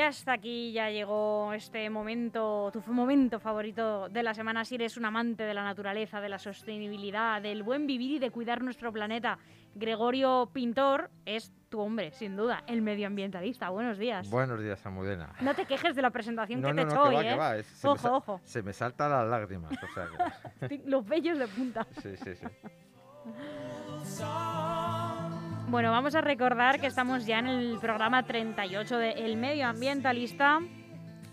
ya está aquí, ya llegó este momento, tu momento favorito de la semana. Si eres un amante de la naturaleza, de la sostenibilidad, del buen vivir y de cuidar nuestro planeta, Gregorio Pintor es tu hombre, sin duda, el medioambientalista. Buenos días. Buenos días, Amudena. No te quejes de la presentación que te he no, hecho hoy, va, ¿eh? va. Se ojo, me ojo. Se me saltan las lágrimas. O sea que... Los bellos de punta. Sí, sí, sí. Bueno, vamos a recordar que estamos ya en el programa 38 de El Medioambientalista,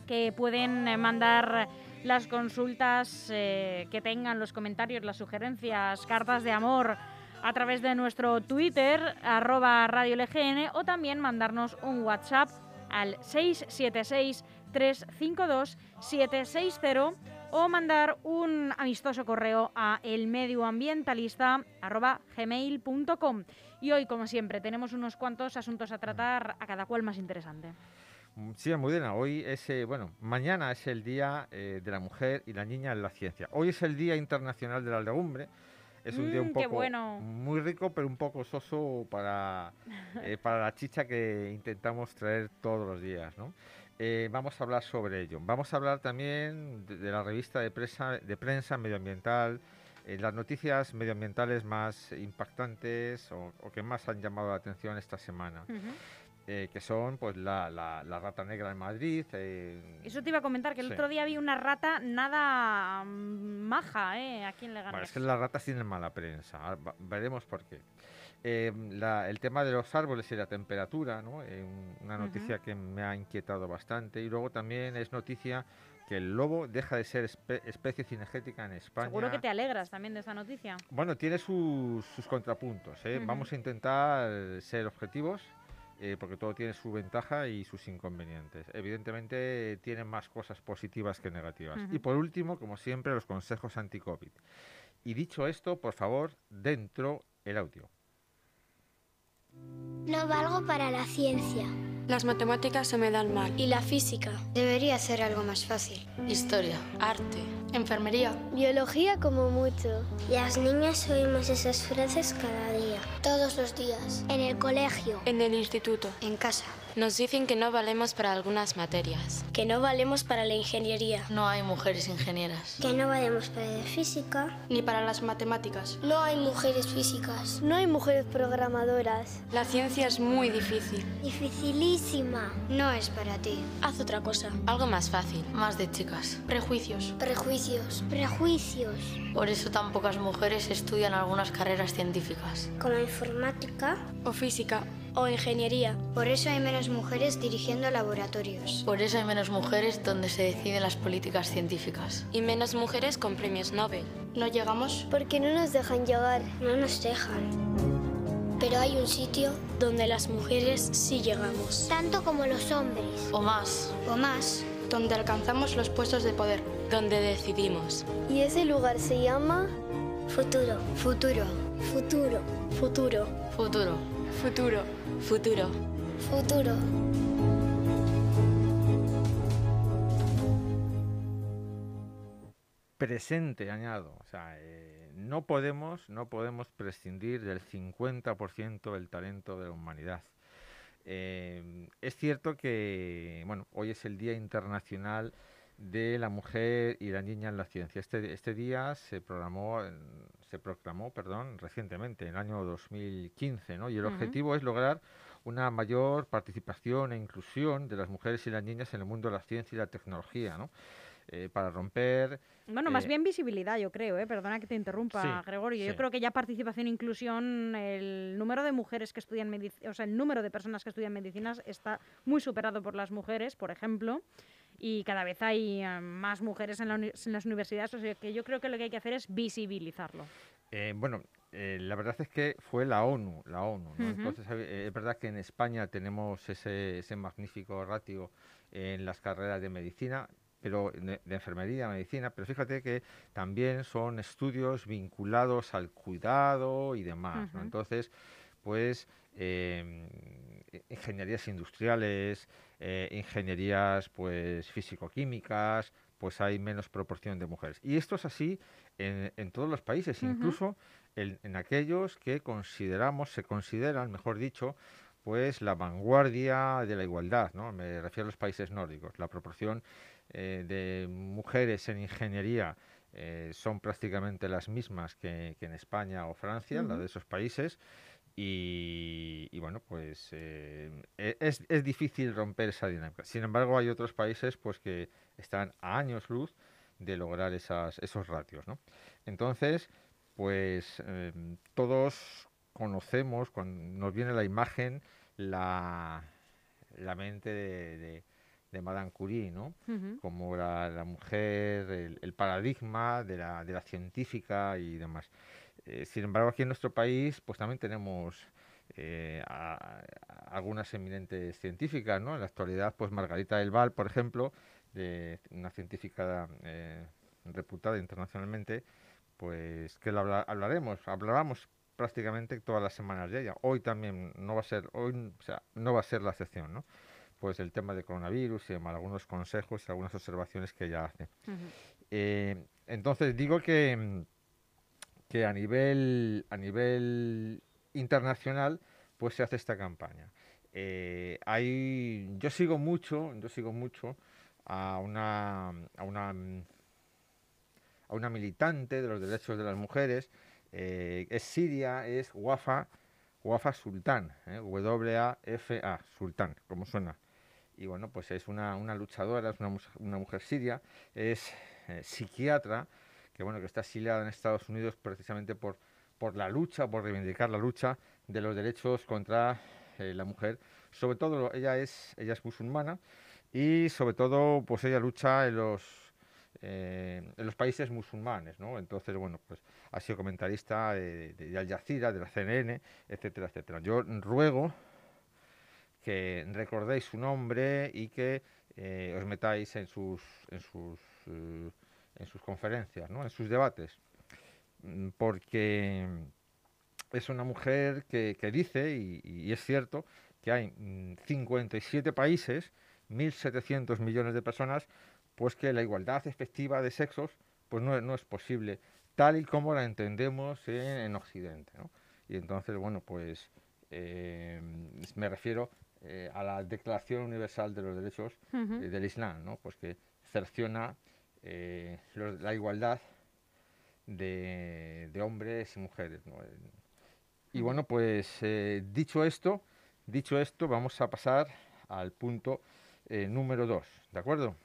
que pueden eh, mandar las consultas eh, que tengan, los comentarios, las sugerencias, cartas de amor a través de nuestro Twitter, arroba Radio LGN, o también mandarnos un WhatsApp al 676-352-760 o mandar un amistoso correo a elmedioambientalista.gmail.com. Y hoy, como siempre, tenemos unos cuantos asuntos a tratar, a cada cual más interesante. Mm, sí, Amudena, hoy es, eh, bueno, mañana es el Día eh, de la Mujer y la Niña en la Ciencia. Hoy es el Día Internacional de la Legumbre. Es un día un Mm, poco bueno. muy rico, pero un poco soso para, eh, para la chicha que intentamos traer todos los días, ¿no? Eh, vamos a hablar sobre ello. Vamos a hablar también de, de la revista de prensa, de prensa medioambiental, eh, las noticias medioambientales más impactantes o, o, que más han llamado la atención esta semana. Uh -huh. eh, que son pues la, la, la, rata negra en Madrid. eh, Eso te iba a comentar, que el sí. otro día vi una rata nada mm, maja, ¿eh? Aquí en Leganés. Bueno, es que las ratas tienen mala prensa. Ahora va- veremos por qué. Eh, la- el tema de los árboles y la temperatura, ¿no? Eh, un- una noticia que me ha inquietado bastante. Y luego también es noticia que el lobo deja de ser espe- especie cinegética en España. Seguro que te alegras también de esta noticia. Bueno, tiene sus, sus contrapuntos. ¿eh? Vamos a intentar ser objetivos, eh, porque todo tiene su ventaja y sus inconvenientes. Evidentemente, tiene más cosas positivas que negativas. Y por último, como siempre, los consejos anti-COVID. Y dicho esto, por favor, dentro el audio. No valgo para la ciencia. Las matemáticas se me dan mal. Y la física. Debería ser algo más fácil. Historia, arte, Enfermería. Biología como mucho. Las niñas oímos esas frases cada día. Todos los días. En el colegio. En el instituto. En casa. Nos dicen que no valemos para algunas materias. Que no valemos para la ingeniería. No hay mujeres ingenieras. Que no valemos para la física. Ni para las matemáticas. No hay mujeres físicas. No hay mujeres programadoras. La ciencia es muy difícil. Dificilísima. No es para ti. Haz otra cosa. Algo más fácil, más de chicas. Prejuicios. Prejuicios. Prejuicios. Por eso tan pocas mujeres estudian algunas carreras científicas. Como informática O física. O ingeniería. Por eso hay menos mujeres dirigiendo laboratorios. Por eso hay menos mujeres donde se deciden las políticas científicas. Y menos mujeres con premios Nobel. No llegamos. Porque no nos dejan llegar. No nos dejan. Pero hay un sitio donde las mujeres sí llegamos. Tanto como los hombres. O más, O más. Donde alcanzamos los puestos de poder. donde decidimos. Y ese lugar se llama futuro. Futuro. Futuro. Futuro. Futuro, Futuro. futuro. Futuro. Presente, añado. O sea, eh, no podemos, no podemos prescindir del 50% del talento de la humanidad. Eh, es cierto que, bueno, hoy es el Día Internacional de la Mujer y la Niña en la Ciencia. Este, este día se programó, se proclamó, perdón, recientemente, en el año 2015, ¿no? Y el objetivo es lograr una mayor participación e inclusión de las mujeres y las niñas en el mundo de la ciencia y la tecnología, ¿no? Eh, para romper Bueno, más Eh, bien visibilidad, yo creo, ¿eh? Perdona que te interrumpa, Sí, Gregorio. Yo sí. creo que ya participación e inclusión, el número de mujeres que estudian medicina, o sea, el número de personas que estudian medicinas está muy superado por las mujeres, por ejemplo, y cada vez hay eh, más mujeres en, la uni- en las universidades, o sea que yo creo que lo que hay que hacer es visibilizarlo. Eh, bueno, eh, la verdad es que fue la ONU, la ONU, ¿no? Entonces, eh, es verdad que en España tenemos ese, ese magnífico ratio en las carreras de medicina, pero de, de enfermería, medicina, pero fíjate que también son estudios vinculados al cuidado y demás, ¿no? Entonces, pues eh, ingenierías industriales, eh, ingenierías pues físico-químicas, pues hay menos proporción de mujeres. Y esto es así en, en todos los países, incluso en, en aquellos que consideramos, se consideran, mejor dicho, pues la vanguardia de la igualdad, ¿no? Me refiero a los países nórdicos. La proporción eh, de mujeres en ingeniería eh, son prácticamente las mismas que, en España o Francia, la de esos países. Y, bueno, pues eh, e, es, es, difícil romper esa dinámica. Sin embargo, hay otros países pues que están a años luz de lograr esas, esos ratios. ¿no? Entonces, pues em, todos conocemos, cuando nos viene la imagen, la, la mente de de Madame Curie, ¿no? Como la, mujer, el, paradigma de la, de la, científica y demás. Eh, sin embargo, aquí en nuestro país, pues también tenemos eh, algunas eminentes científicas, ¿no? En la actualidad, pues Margarita del Val, por ejemplo, de una científica eh, reputada internacionalmente, pues que hablaremos, hablaremos prácticamente todas las semanas de ella. Hoy también no va a ser, hoy, o sea, no va a ser la excepción, ¿no? pues el tema de coronavirus y algunos consejos y algunas observaciones que ella hace. Eh, entonces digo que, que a nivel a nivel internacional pues se hace esta campaña. Eh, hay, yo sigo mucho, yo sigo mucho a una, a una a una militante de los derechos de las mujeres, eh, es siria, es Wafa, Wafa Sultán, W-A-F-A, Sultán, como suena y bueno, pues es una, una luchadora, es una, una mujer siria, es eh, psiquiatra, que bueno, que está exiliada en Estados Unidos precisamente por, por la lucha, por reivindicar la lucha de los derechos contra eh, la mujer. Sobre todo ella es, ella es musulmana y sobre todo pues ella lucha en los, eh, en los países musulmanes, ¿no? Entonces, bueno, pues ha sido comentarista de, Al Jazeera, de la CNN, etcétera, etcétera. Yo ruego que recordéis su nombre y que eh, os metáis en sus, en sus conferencias, ¿no? en sus debates, mm, porque es una mujer que, que dice, y, es cierto, que hay 57 mm, países, 1.700 millones de personas, pues que la igualdad efectiva de sexos pues no, no es posible, tal y como la entendemos en, Occidente. ¿no? Y entonces, bueno, pues eh, me refiero eh, a la Declaración Universal de los Derechos eh, del Islam, ¿no? pues que cerciona eh, la igualdad de, hombres y mujeres. Y bueno, pues dicho esto, dicho esto, vamos a pasar al punto número dos, ¿de acuerdo?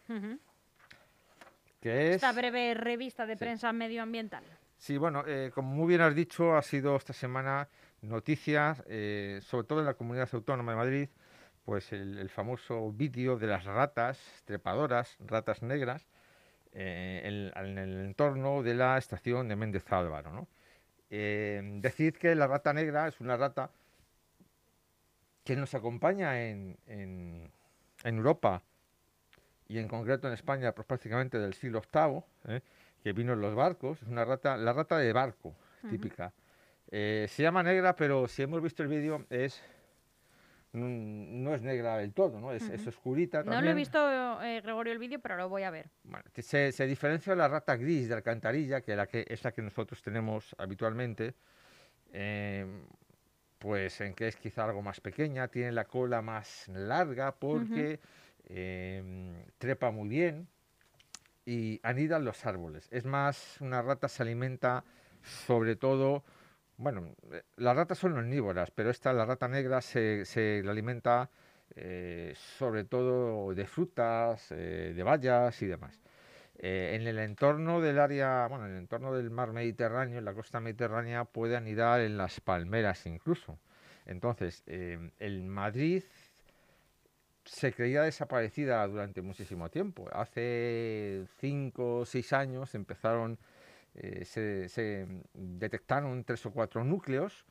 que es... Esta breve revista de prensa medioambiental. Sí, bueno, como muy bien has dicho, ha sido esta semana noticias, sobre todo en la Comunidad Autónoma de Madrid, pues el, famoso vídeo de las ratas trepadoras, ratas negras, eh, en, el entorno de la estación de Méndez Álvaro. ¿no? Eh, decid que la rata negra es una rata que nos acompaña en, en, Europa y en concreto en España pues, prácticamente del siglo VIII, ¿eh? que vino en los barcos, es una rata, la rata de barco típica. se llama negra, pero si hemos visto el vídeo es no, es negra del todo, ¿no? Es, oscurita también. No lo he visto, eh, Gregorio, el vídeo, pero lo voy a ver. Bueno, se, se, diferencia la rata gris de alcantarilla, que, la que es la que nosotros tenemos habitualmente, eh, pues en que es quizá algo más pequeña, tiene la cola más larga porque eh, trepa muy bien y anida en los árboles. Es más, una rata se alimenta sobre todo bueno, eh, las ratas son omnívoras, pero esta, la rata negra, se, alimenta eh, sobre todo de frutas, eh, de bayas y demás. en el entorno del área, bueno, en el entorno del mar Mediterráneo, en la costa mediterránea, puede anidar en las palmeras incluso. Entonces, el Madrid se creía desaparecida durante muchísimo tiempo. Hace cinco o seis años empezaron eh, se, detectaron tres o cuatro núcleos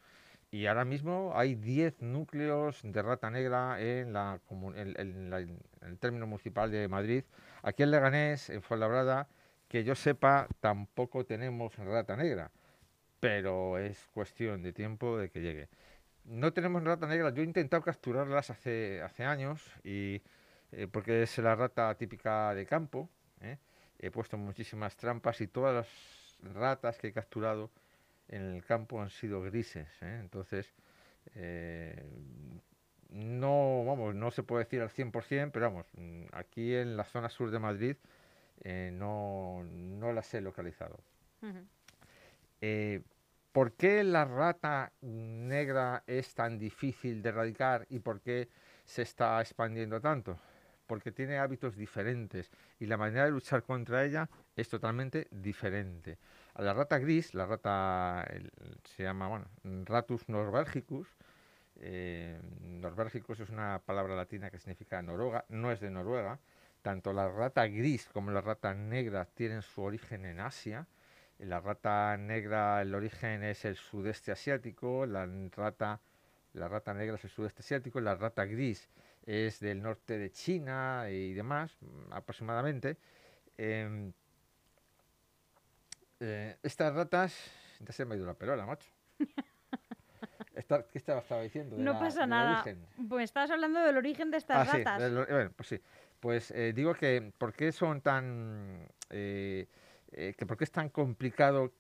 y ahora mismo hay 10 núcleos de rata negra en, el término municipal de Madrid. Aquí en Leganés, en Fuenlabrada, que yo sepa, tampoco tenemos rata negra, pero es cuestión de tiempo de que llegue. No tenemos rata negra, yo he intentado capturarlas hace, hace años, y, eh, porque es la rata típica de campo. ¿eh? He puesto muchísimas trampas y todas las ratas que he capturado en el campo han sido grises. ¿eh? Entonces, eh, no, vamos, no se puede decir al 100%, pero vamos, mm, aquí en la zona sur de Madrid eh, no, no las he localizado. ¿Por qué la rata negra es tan difícil de erradicar y por qué se está expandiendo tanto? Porque tiene hábitos diferentes y la manera de luchar contra ella es totalmente diferente. A la rata gris, la rata se llama bueno, Ratus norbergicus, eh, es una palabra latina que significa Noruega, no es de Noruega. Tanto la rata gris como la rata negra tienen su origen en Asia. La rata negra, el origen es el sudeste asiático, la rata, la rata negra es el sudeste asiático, la rata gris es del norte de China y demás, aproximadamente. Em, eh, estas ratas, ya se me ha ido la perola, macho. ¿Qué estaba, diciendo? no pasa nada. Pues estabas hablando del origen de estas ah, ratas. Sí, bueno, pues sí. Pues eh, digo que, ¿por qué son tan. Eh, eh, que por qué es tan complicado,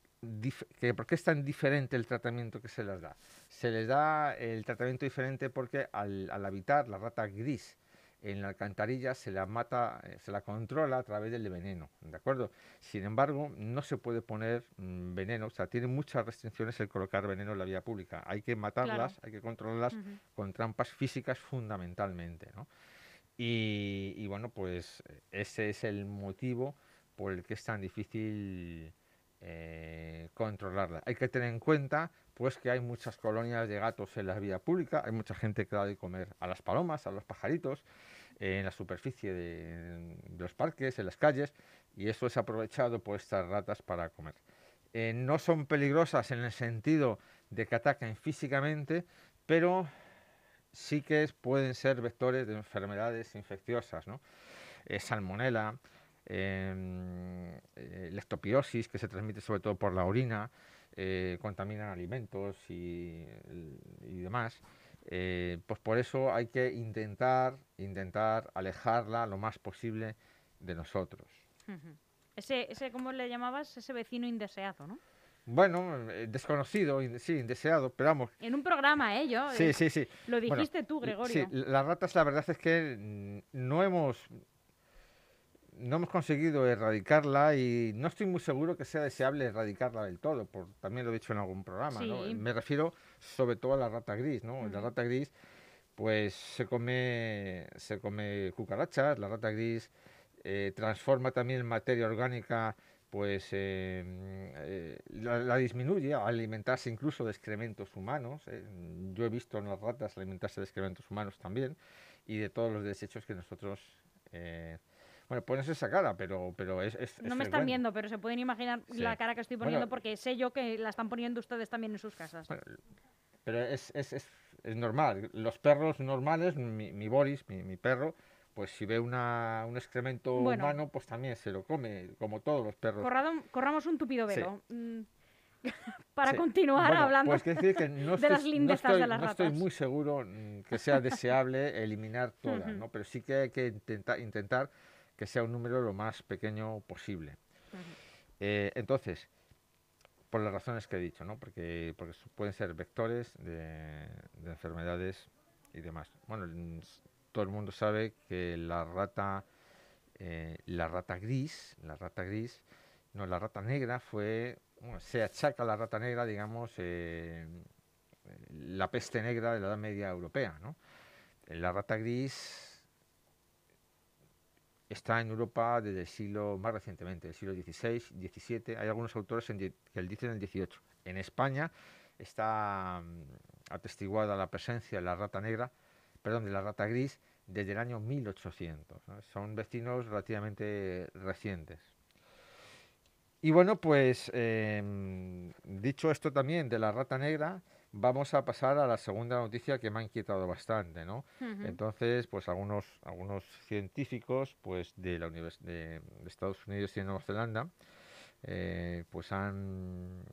que por qué es tan diferente el tratamiento que se les da? Se les da el tratamiento diferente porque al, al habitar la rata gris en la alcantarilla se la mata, eh, se la controla a través del veneno, ¿de acuerdo? Sin embargo, no se puede poner mm, veneno, o sea, tiene muchas restricciones el colocar veneno en la vía pública. Hay que matarlas, hay que controlarlas con trampas físicas fundamentalmente, ¿no? Y, bueno, pues ese es el motivo por el que es tan difícil eh, controlarla. Hay que tener en cuenta pues que hay muchas colonias de gatos en la vía pública, hay mucha gente que da de comer a las palomas, a los pajaritos, en la superficie de, los parques, en las calles, y eso es aprovechado por estas ratas para comer. Eh, no son peligrosas en el sentido de que atacan físicamente, pero sí que pueden ser vectores de enfermedades infecciosas, ¿no? Eh, salmonela, em, eh, leptopiosis, que se transmite sobre todo por la orina, eh, contaminan alimentos y, demás. Eh, pues por eso hay que intentar, intentar alejarla lo más posible de nosotros. ese, ese, ¿cómo le llamabas? Ese vecino indeseado, ¿no? Bueno, eh, desconocido, sí, indeseado, pero vamos. En un programa, ¿eh? Yo, sí, sí, sí. Lo dijiste tú, Gregorio. Sí, las ratas, la verdad es que no hemos no hemos conseguido erradicarla y no estoy muy seguro que sea deseable erradicarla del todo, por, también lo he dicho en algún programa, Me refiero sobre todo a la rata gris, ¿no? La rata gris, pues se come, se come cucarachas, la rata gris eh, transforma también materia orgánica, pues eh, la, disminuye al alimentarse incluso de excrementos humanos. ¿eh? Yo he visto en las ratas alimentarse de excrementos humanos también y de todos los desechos que nosotros bueno, pones esa cara, pero, pero es, No me están viendo, pero se pueden imaginar la cara que estoy poniendo porque sé yo que la están poniendo ustedes también en sus casas. pero es, es, es, es, normal. Los perros normales, mi, Boris, mi, perro, pues si ve una, un excremento humano, pues también se lo come, como todos los perros. corramos un tupido velo. Mm, para continuar hablando pues decir que no de las lindezas de las ratas. No estoy muy seguro mm, que sea deseable eliminar todas, ¿no? Pero sí que hay que intentar, intentar que sea un número lo más pequeño posible. Eh, entonces, por las razones que he dicho, ¿no? porque, porque pueden ser vectores de, enfermedades y demás. Bueno, todo el mundo sabe que la rata, eh, la rata gris, la rata gris, no, la rata negra fue, se achaca a la rata negra, digamos, eh, la peste negra de la Edad Media Europea, ¿no? La rata gris está en Europa desde el siglo, más recientemente, el siglo XVI, XVII. Hay algunos autores que dicen el XVIII. En España está mm, atestiguada la presencia de la rata negra, perdón, de la rata gris desde el año 1800. Son vecinos relativamente recientes. Y bueno, pues em, dicho esto también de la rata negra, vamos a pasar a la segunda noticia que me ha inquietado bastante, ¿no? Entonces, pues algunos, algunos científicos pues de la de, Estados Unidos y de Nueva Zelanda eh, pues han,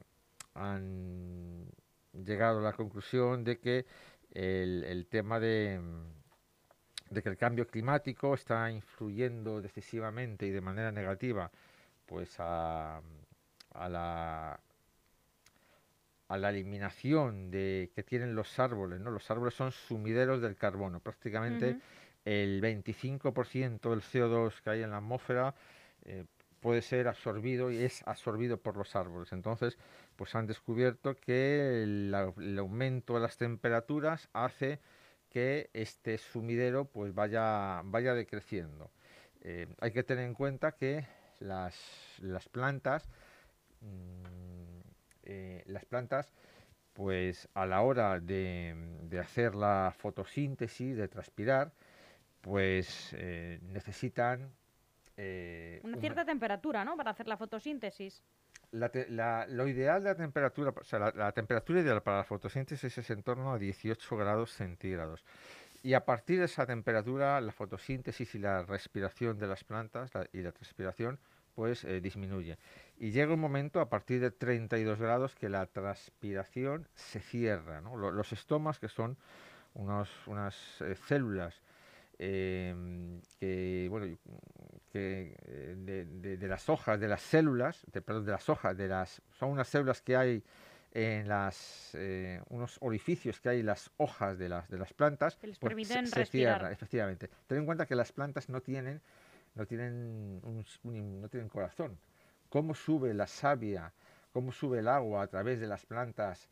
han llegado a la conclusión de que el, el tema de, de que el cambio climático está influyendo decisivamente y de manera negativa pues a, a la a la eliminación de, que tienen los árboles. ¿no? Los árboles son sumideros del carbono. Prácticamente el 25% del CO2 que hay en la atmósfera eh, puede ser absorbido y es absorbido por los árboles. Entonces, pues han descubierto que el, aumento de las temperaturas hace que este sumidero pues vaya, vaya decreciendo. Eh, hay que tener en cuenta que las, las plantas mm, eh, las plantas pues a la hora de, de, hacer la fotosíntesis, de transpirar, pues eh, necesitan... Eh, una cierta temperatura, ¿no? Para hacer la fotosíntesis. lo ideal de la temperatura, o sea, la, temperatura ideal para la fotosíntesis es en torno a 18 grados centígrados. Y a partir de esa temperatura, la fotosíntesis y la respiración de las plantas y la transpiración, pues eh, disminuye. Y llega un momento a partir de 32 grados que la transpiración se cierra. los estomas, que son unos, unas células Em, que, bueno, que eh, de, las hojas, de las células, de, perdón, de las hojas, de las, son unas células que hay en las, eh, unos orificios que hay en las hojas de las, de las plantas, que les pues se, cierra, efectivamente. Ten en cuenta que las plantas no tienen, no tienen, un, no tienen corazón. ¿Cómo sube la savia, cómo sube el agua a través de las plantas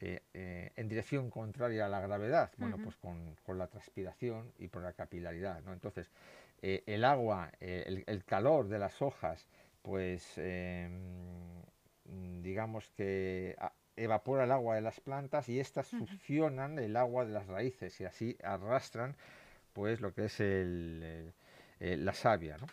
eh, eh, en dirección contraria a la gravedad? Bueno, pues con, con, la transpiración y por la capilaridad, ¿no? Entonces, eh, el agua, el, el, calor de las hojas, pues em, digamos que evapora el agua de las plantas y éstas succionan el agua de las raíces y así arrastran pues lo que es el, la savia, ¿no?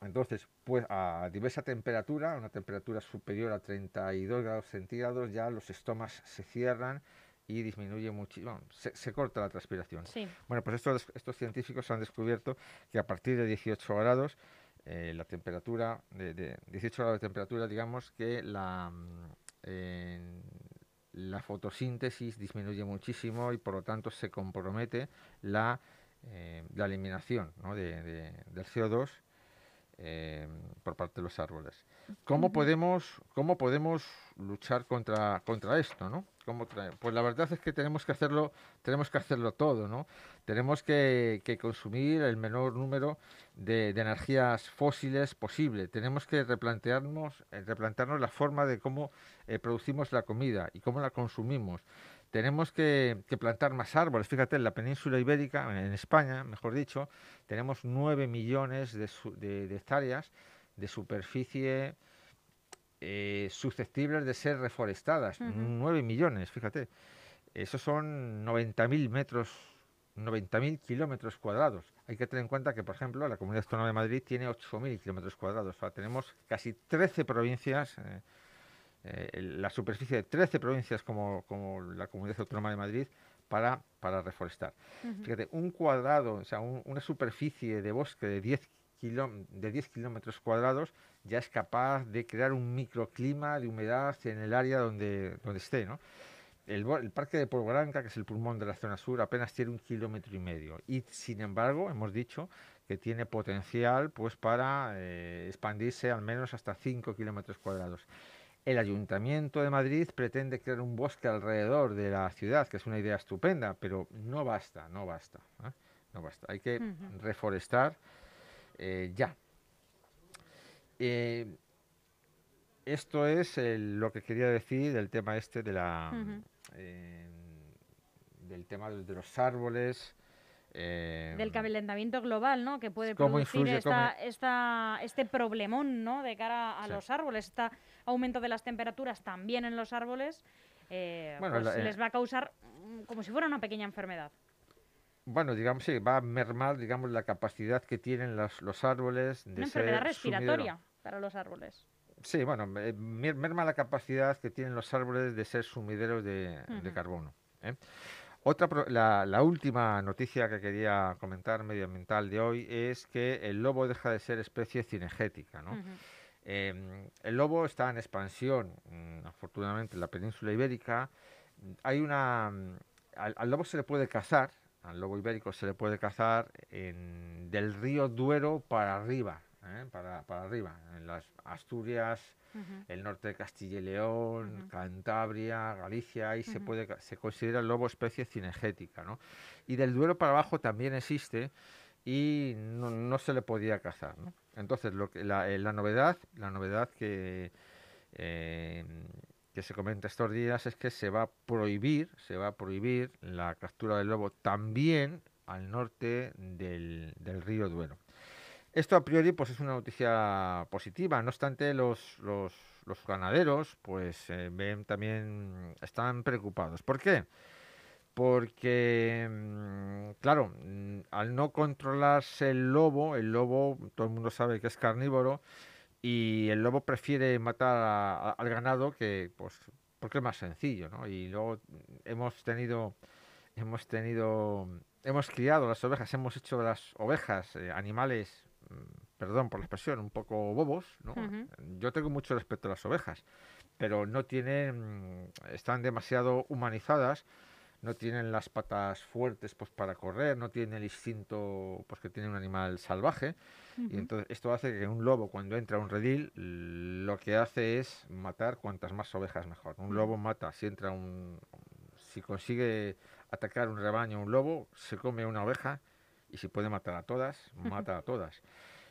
Entonces, pues a diversa temperatura, a una temperatura superior a 32 grados centígrados, ya los estomas se cierran y disminuye muchísimo, se, corta la transpiración. Bueno, pues estos, estos científicos han descubierto que a partir de 18 grados, eh, la temperatura, de, 18 grados de temperatura, digamos que la, mm, la fotosíntesis disminuye muchísimo y por lo tanto se compromete la, eh, la eliminación de, del CO2 Em, por parte de los árboles. ¿Cómo podemos, cómo podemos luchar contra, contra esto? ¿no? pues la verdad es que tenemos que hacerlo, tenemos que hacerlo todo, ¿no? Tenemos que, consumir el menor número de, energías fósiles posible. Tenemos que replantearnos, eh, replantearnos la forma de cómo eh, producimos la comida y cómo la consumimos tenemos que, plantar más árboles. Fíjate, en la península ibérica, en España, mejor dicho, tenemos 9 millones de, hectáreas de superficie eh, susceptibles de ser reforestadas. 9 millones, fíjate. Esos son 90.000 metros, 90.000 kilómetros cuadrados. Hay que tener en cuenta que, por ejemplo, la Comunidad Autónoma de Madrid tiene 8.000 kilómetros cuadrados. O sea, tenemos casi 13 provincias. Eh, eh, la superficie de 13 provincias como, como, la Comunidad Autónoma de Madrid para, para reforestar. Fíjate, un cuadrado, o sea, una superficie de bosque de 10, de 10 kilómetros cuadrados ya es capaz de crear un microclima de humedad en el área donde, donde esté, ¿no? El, el, parque de Pueblo Blanca, que es el pulmón de la zona sur, apenas tiene un kilómetro y medio. Y sin embargo, hemos dicho que tiene potencial pues, para eh, expandirse al menos hasta 5 kilómetros cuadrados. El Ayuntamiento de Madrid pretende crear un bosque alrededor de la ciudad, que es una idea estupenda, pero no basta, no basta. ¿eh? No basta. Hay que reforestar eh, ya. Eh, esto es lo que quería decir del tema este de la del tema de, los árboles. Del calentamiento global, ¿no? Que puede producir esta, este problemón, ¿no? De cara a los árboles, esta aumento de las temperaturas también en los árboles, eh, pues eh, les va a causar mm, como si fuera una pequeña enfermedad. Bueno, digamos, sí, va a mermar, digamos, la capacidad que tienen los, los árboles de una enfermedad respiratoria para los árboles. Sí, bueno, merma la capacidad que tienen los árboles de ser sumideros de, carbono. ¿eh? Otra, la, la, última noticia que quería comentar medioambiental de hoy es que el lobo deja de ser especie cinegética, ¿no? Em, el lobo está en expansión, mm, afortunadamente, en la península ibérica. Hay una. Mm, al, lobo se le puede cazar, al lobo ibérico se le puede cazar del río Duero para arriba. ¿Eh? para, para, arriba, en las Asturias, el norte de Castilla y León, Cantabria, Galicia, ahí se puede se considera el lobo especie cinegética, ¿no? Y del Duero para abajo también existe y no, se le podía cazar, ¿no? Entonces, lo que, la, eh, la novedad, la novedad que eh, que se comenta estos días es que se va a prohibir, se va a prohibir la captura del lobo también al norte del, río Duero. Esto a priori pues es una noticia positiva, no obstante los, los, ganaderos pues eh, ven también están preocupados. ¿Por qué? Porque, mm, claro, mm, al no controlarse el lobo, el lobo, todo el mundo sabe que es carnívoro, y el lobo prefiere matar al ganado que, pues, porque es más sencillo, ¿no? Y luego hemos tenido, hemos tenido hemos criado las ovejas, hemos hecho las ovejas eh, animales, mm, perdón por la expresión, un poco bobos, ¿no? Yo tengo mucho respeto a las ovejas, pero no tienen, están demasiado humanizadas, no tienen las patas fuertes pues para correr, no tienen el instinto pues que tiene un animal salvaje y entonces esto hace que un lobo cuando entra a un redil lo que hace es matar cuantas más ovejas mejor. Un lobo mata si entra un si consigue atacar un rebaño, un lobo, se come una oveja y si puede matar a todas, mata a todas.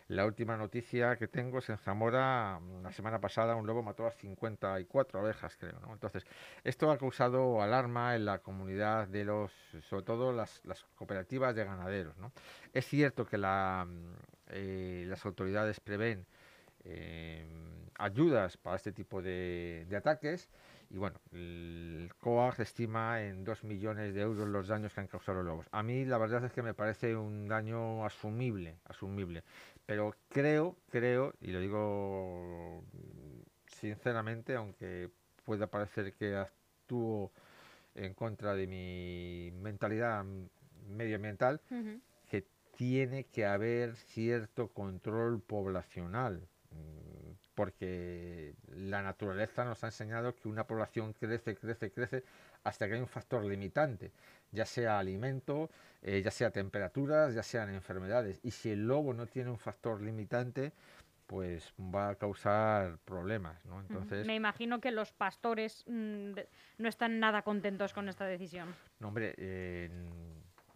La última noticia que tengo es en Zamora, la semana pasada un lobo mató a 54 ovejas, creo. Entonces, esto ha causado alarma en la comunidad de los, sobre todo las, cooperativas de ganaderos. Es cierto que la, eh, las autoridades prevén eh, ayudas para este tipo de, de ataques, y bueno, el COAG estima en 2 millones de euros los daños que han causado los lobos. A mí la verdad es que me parece un daño asumible, asumible. Pero creo, creo, y lo digo sinceramente, aunque pueda parecer que actúo en contra de mi mentalidad medioambiental, que tiene que haber cierto control poblacional porque la naturaleza nos ha enseñado que una población crece, crece, crece hasta que hay un factor limitante, ya sea alimento, eh, ya sea temperaturas, ya sean enfermedades. Y si el lobo no tiene un factor limitante, pues va a causar problemas, ¿no? Entonces, Me imagino que los pastores mm, no están nada contentos con esta decisión. No, hombre, eh,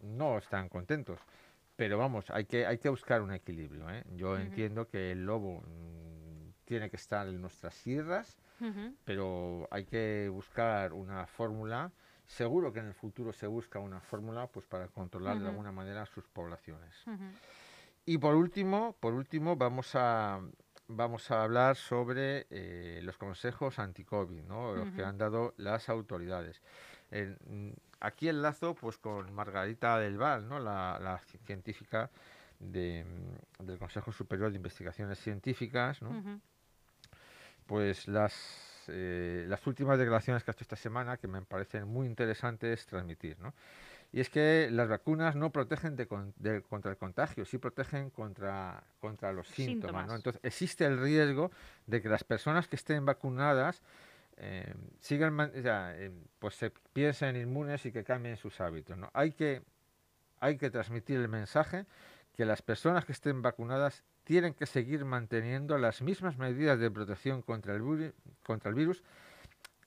no están contentos. Pero vamos, hay que, hay que buscar un equilibrio. ¿eh? Yo entiendo que el lobo tiene que estar en nuestras sierras, pero hay que buscar una fórmula. Seguro que en el futuro se busca una fórmula pues para controlar de alguna manera sus poblaciones. Y por último, por último vamos a vamos a hablar sobre eh, los consejos anti-COVID, ¿no? los que han dado las autoridades. aquí enlazo pues con Margarita del Val, ¿no? la, científica del Consejo Superior de Investigaciones Científicas, ¿no? Pues las, eh, las últimas declaraciones que ha hecho esta semana que me parecen muy interesantes transmitir. ¿no? Y es que las vacunas no protegen de, contra el contagio, sí protegen contra, contra los síntomas. ¿no? Entonces existe el riesgo de que las personas que estén vacunadas eh, sigan, eh, pues se piensen inmunes y que cambien sus hábitos. ¿no? Hay, que, hay que transmitir el mensaje que las personas que estén vacunadas tienen que seguir manteniendo las mismas medidas de protección contra el, contra el virus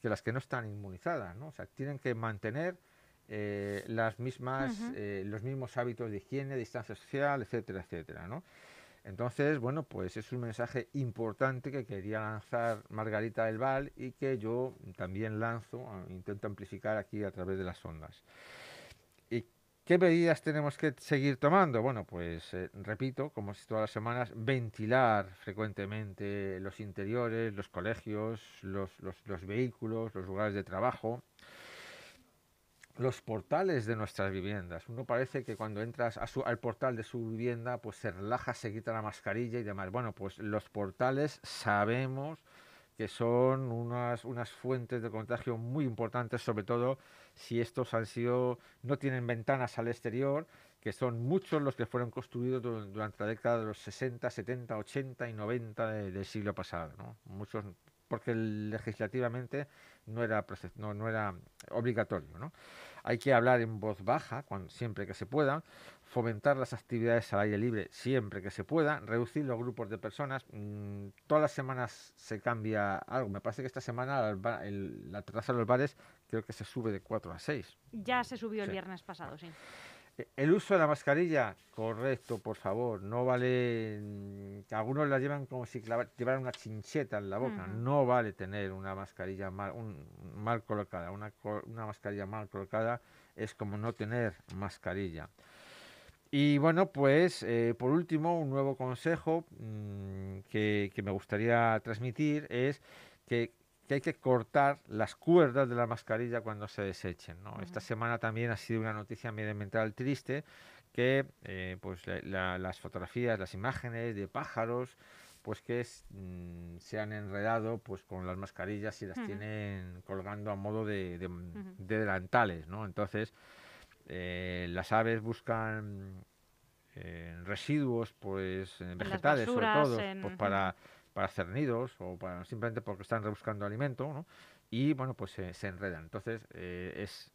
que las que no están inmunizadas, ¿no? O sea, tienen que mantener eh, las mismas, eh, los mismos hábitos de higiene, distancia social, etcétera, etcétera, ¿no? Entonces, bueno, pues es un mensaje importante que quería lanzar Margarita del Val y que yo también lanzo, intento amplificar aquí a través de las ondas. ¿Qué medidas tenemos que seguir tomando? Bueno, pues eh, repito, como todas las semanas, ventilar frecuentemente los interiores, los colegios, los, vehículos, los lugares de trabajo, los portales de nuestras viviendas. Uno parece que cuando entras al portal de su vivienda, pues se relaja, se quita la mascarilla y demás. Bueno, pues los portales sabemos que son unas, unas fuentes de contagio muy importantes, sobre todo si estos han sido, no tienen ventanas al exterior, que son muchos los que fueron construidos durante la década de los 60, 70, 80 y 90 del siglo pasado. ¿no? Muchos, porque legislativamente no era, no, no era obligatorio. ¿no? Hay que hablar en voz baja, cuando, siempre que se pueda, fomentar las actividades al aire libre siempre que se pueda, reducir los grupos de personas. Mm, todas las semanas se cambia algo. Me parece que esta semana la terraza de los bares creo que se sube de 4 a 6. Ya se subió el viernes pasado, sí. E, el uso de la mascarilla, correcto, por favor. No vale. Mm, algunos la llevan como si llevaran una chincheta en la boca. No vale tener una mascarilla mal, mal colocada. Una, una mascarilla mal colocada es como no tener mascarilla. Y bueno, pues eh, por último, un nuevo consejo mm, que, me gustaría transmitir es que, hay que cortar las cuerdas de la mascarilla cuando se desechen. Esta semana también ha sido una noticia medioambiental triste que eh, pues las fotografías, las imágenes de pájaros, pues que mm, se han enredado pues con las mascarillas y las tienen colgando a modo de, delantales, ¿no? Entonces, eh, las aves buscan eh, residuos pues vegetales sobre todo pues, para, para hacer nidos o para, simplemente porque están rebuscando alimento ¿no? y bueno pues se enredan entonces eh, es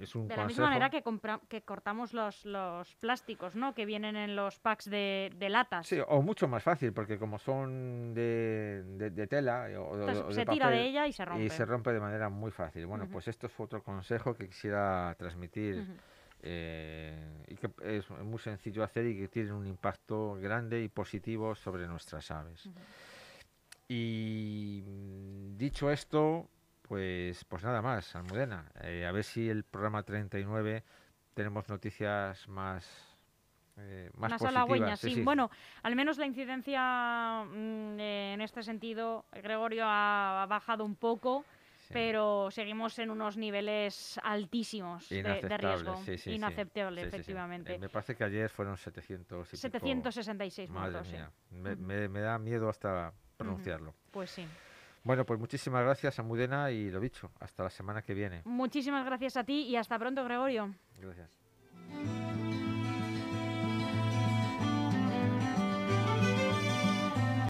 es un de la misma manera que, que cortamos los, los plásticos, ¿no? Que vienen en los packs de, de latas. Sí, o mucho más fácil, porque como son de, de, tela o, se tira de ella y se rompe. Y se rompe de manera muy fácil. Bueno, pues esto es otro consejo que quisiera transmitir. Eh, y que es muy sencillo hacer y que tiene un impacto grande y positivo sobre nuestras aves. Y mm, dicho esto, pues, pues nada más, Almudena. Eh, a ver si el programa 39 tenemos noticias más eh, más, más halagüeñas, sí. Bueno, al menos la incidencia mm, en este sentido, Gregorio, ha, bajado un poco, pero seguimos en unos niveles altísimos de, riesgo. Inaceptable, efectivamente. Eh, me parece que ayer fueron 700 766 muertos, me, me, da miedo hasta pronunciarlo. Pues sí. Bueno, pues muchísimas gracias, Amudena, y lo dicho, hasta la semana que viene. Muchísimas gracias a ti y hasta pronto, Gregorio. Gracias.